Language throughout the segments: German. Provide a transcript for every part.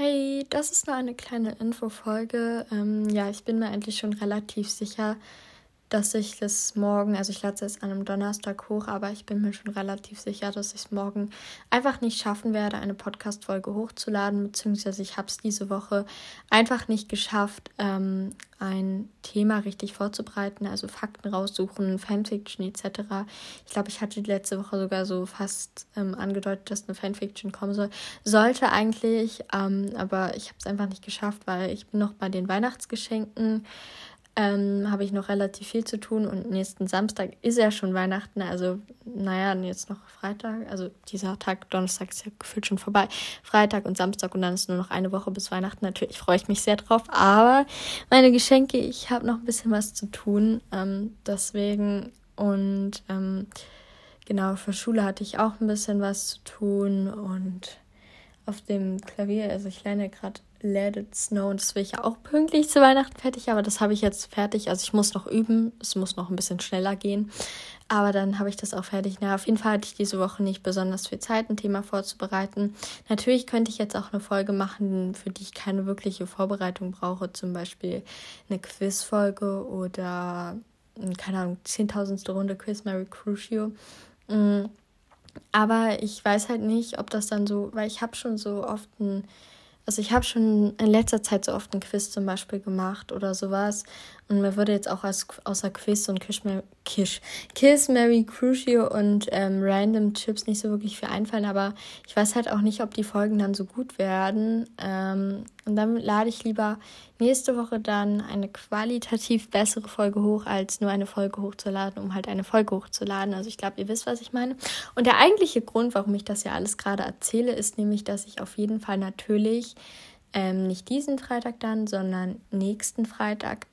Hey, das ist nur eine kleine Infofolge. Ähm, ja, ich bin mir eigentlich schon relativ sicher, dass ich das morgen, also ich lade es an einem Donnerstag hoch, aber ich bin mir schon relativ sicher, dass ich es morgen einfach nicht schaffen werde, eine Podcast-Folge hochzuladen, beziehungsweise ich habe es diese Woche einfach nicht geschafft, ähm, ein Thema richtig vorzubereiten, also Fakten raussuchen, Fanfiction etc. Ich glaube, ich hatte die letzte Woche sogar so fast ähm, angedeutet, dass eine Fanfiction kommen soll. Sollte eigentlich, ähm, aber ich habe es einfach nicht geschafft, weil ich bin noch bei den Weihnachtsgeschenken ähm, habe ich noch relativ viel zu tun und nächsten Samstag ist ja schon Weihnachten, also naja, jetzt noch Freitag, also dieser Tag, Donnerstag ist ja gefühlt schon vorbei, Freitag und Samstag und dann ist nur noch eine Woche bis Weihnachten, natürlich freue ich mich sehr drauf, aber meine Geschenke, ich habe noch ein bisschen was zu tun, ähm, deswegen und ähm, genau, für Schule hatte ich auch ein bisschen was zu tun und auf dem Klavier, also ich lerne gerade Let It Snow und das will ich ja auch pünktlich zu Weihnachten fertig, aber das habe ich jetzt fertig. Also ich muss noch üben, es muss noch ein bisschen schneller gehen, aber dann habe ich das auch fertig. Na, auf jeden Fall hatte ich diese Woche nicht besonders viel Zeit, ein Thema vorzubereiten. Natürlich könnte ich jetzt auch eine Folge machen, für die ich keine wirkliche Vorbereitung brauche, zum Beispiel eine Quizfolge oder, keine Ahnung, zehntausendste Runde Quiz Mary Crucio. Mm, aber ich weiß halt nicht, ob das dann so, weil ich habe schon so oft ein also ich habe schon in letzter Zeit so oft ein Quiz zum Beispiel gemacht oder sowas. Und mir würde jetzt auch als, außer Quiz und Kish, Kish, Kiss, Mary, Crucio und ähm, Random Chips nicht so wirklich viel einfallen. Aber ich weiß halt auch nicht, ob die Folgen dann so gut werden. Ähm, und dann lade ich lieber nächste Woche dann eine qualitativ bessere Folge hoch, als nur eine Folge hochzuladen, um halt eine Folge hochzuladen. Also ich glaube, ihr wisst, was ich meine. Und der eigentliche Grund, warum ich das ja alles gerade erzähle, ist nämlich, dass ich auf jeden Fall natürlich ähm, nicht diesen Freitag dann, sondern nächsten Freitag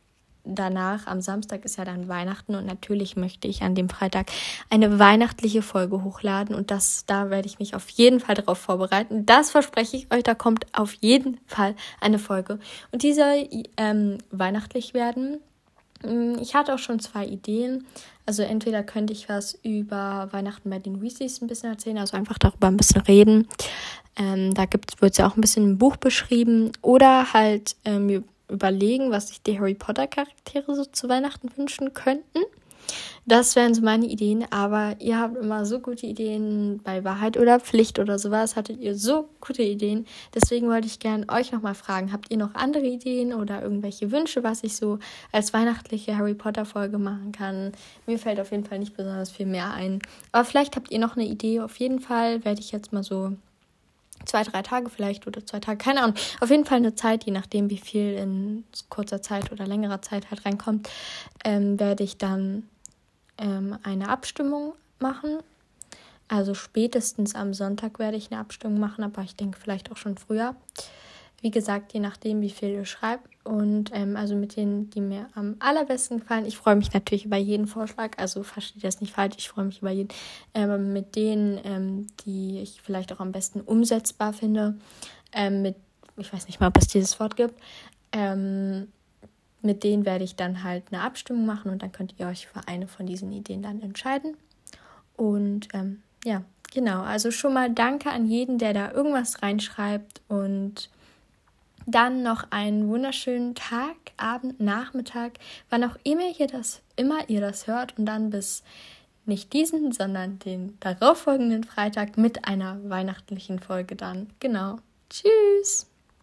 danach, am Samstag ist ja dann Weihnachten und natürlich möchte ich an dem Freitag eine weihnachtliche Folge hochladen und das, da werde ich mich auf jeden Fall darauf vorbereiten. Das verspreche ich euch, da kommt auf jeden Fall eine Folge und die soll ähm, weihnachtlich werden. Mm, ich hatte auch schon zwei Ideen. Also entweder könnte ich was über Weihnachten bei den Weasleys ein bisschen erzählen, also einfach darüber ein bisschen reden. Ähm, da wird es ja auch ein bisschen im Buch beschrieben. Oder halt ähm, überlegen, was sich die Harry Potter Charaktere so zu Weihnachten wünschen könnten. Das wären so meine Ideen, aber ihr habt immer so gute Ideen bei Wahrheit oder Pflicht oder sowas. Hattet ihr so gute Ideen. Deswegen wollte ich gerne euch nochmal fragen, habt ihr noch andere Ideen oder irgendwelche Wünsche, was ich so als weihnachtliche Harry Potter Folge machen kann? Mir fällt auf jeden Fall nicht besonders viel mehr ein. Aber vielleicht habt ihr noch eine Idee. Auf jeden Fall werde ich jetzt mal so zwei, drei Tage vielleicht oder zwei Tage, keine Ahnung. Auf jeden Fall eine Zeit, je nachdem, wie viel in kurzer Zeit oder längerer Zeit halt reinkommt, ähm, werde ich dann ähm, eine Abstimmung machen. Also spätestens am Sonntag werde ich eine Abstimmung machen, aber ich denke vielleicht auch schon früher. Wie gesagt, je nachdem, wie viel ihr schreibt. Und ähm, also mit denen, die mir am allerbesten gefallen. Ich freue mich natürlich über jeden Vorschlag. Also versteht das nicht falsch. Ich freue mich über jeden. Ähm, mit denen, ähm, die ich vielleicht auch am besten umsetzbar finde. Ähm, mit, ich weiß nicht mal, ob es dieses Wort gibt. Ähm, mit denen werde ich dann halt eine Abstimmung machen und dann könnt ihr euch für eine von diesen Ideen dann entscheiden. Und ähm, ja, genau. Also schon mal danke an jeden, der da irgendwas reinschreibt und dann noch einen wunderschönen Tag, Abend, Nachmittag, wann auch immer ihr das, immer ihr das hört und dann bis nicht diesen, sondern den darauffolgenden Freitag mit einer weihnachtlichen Folge dann. Genau. Tschüss.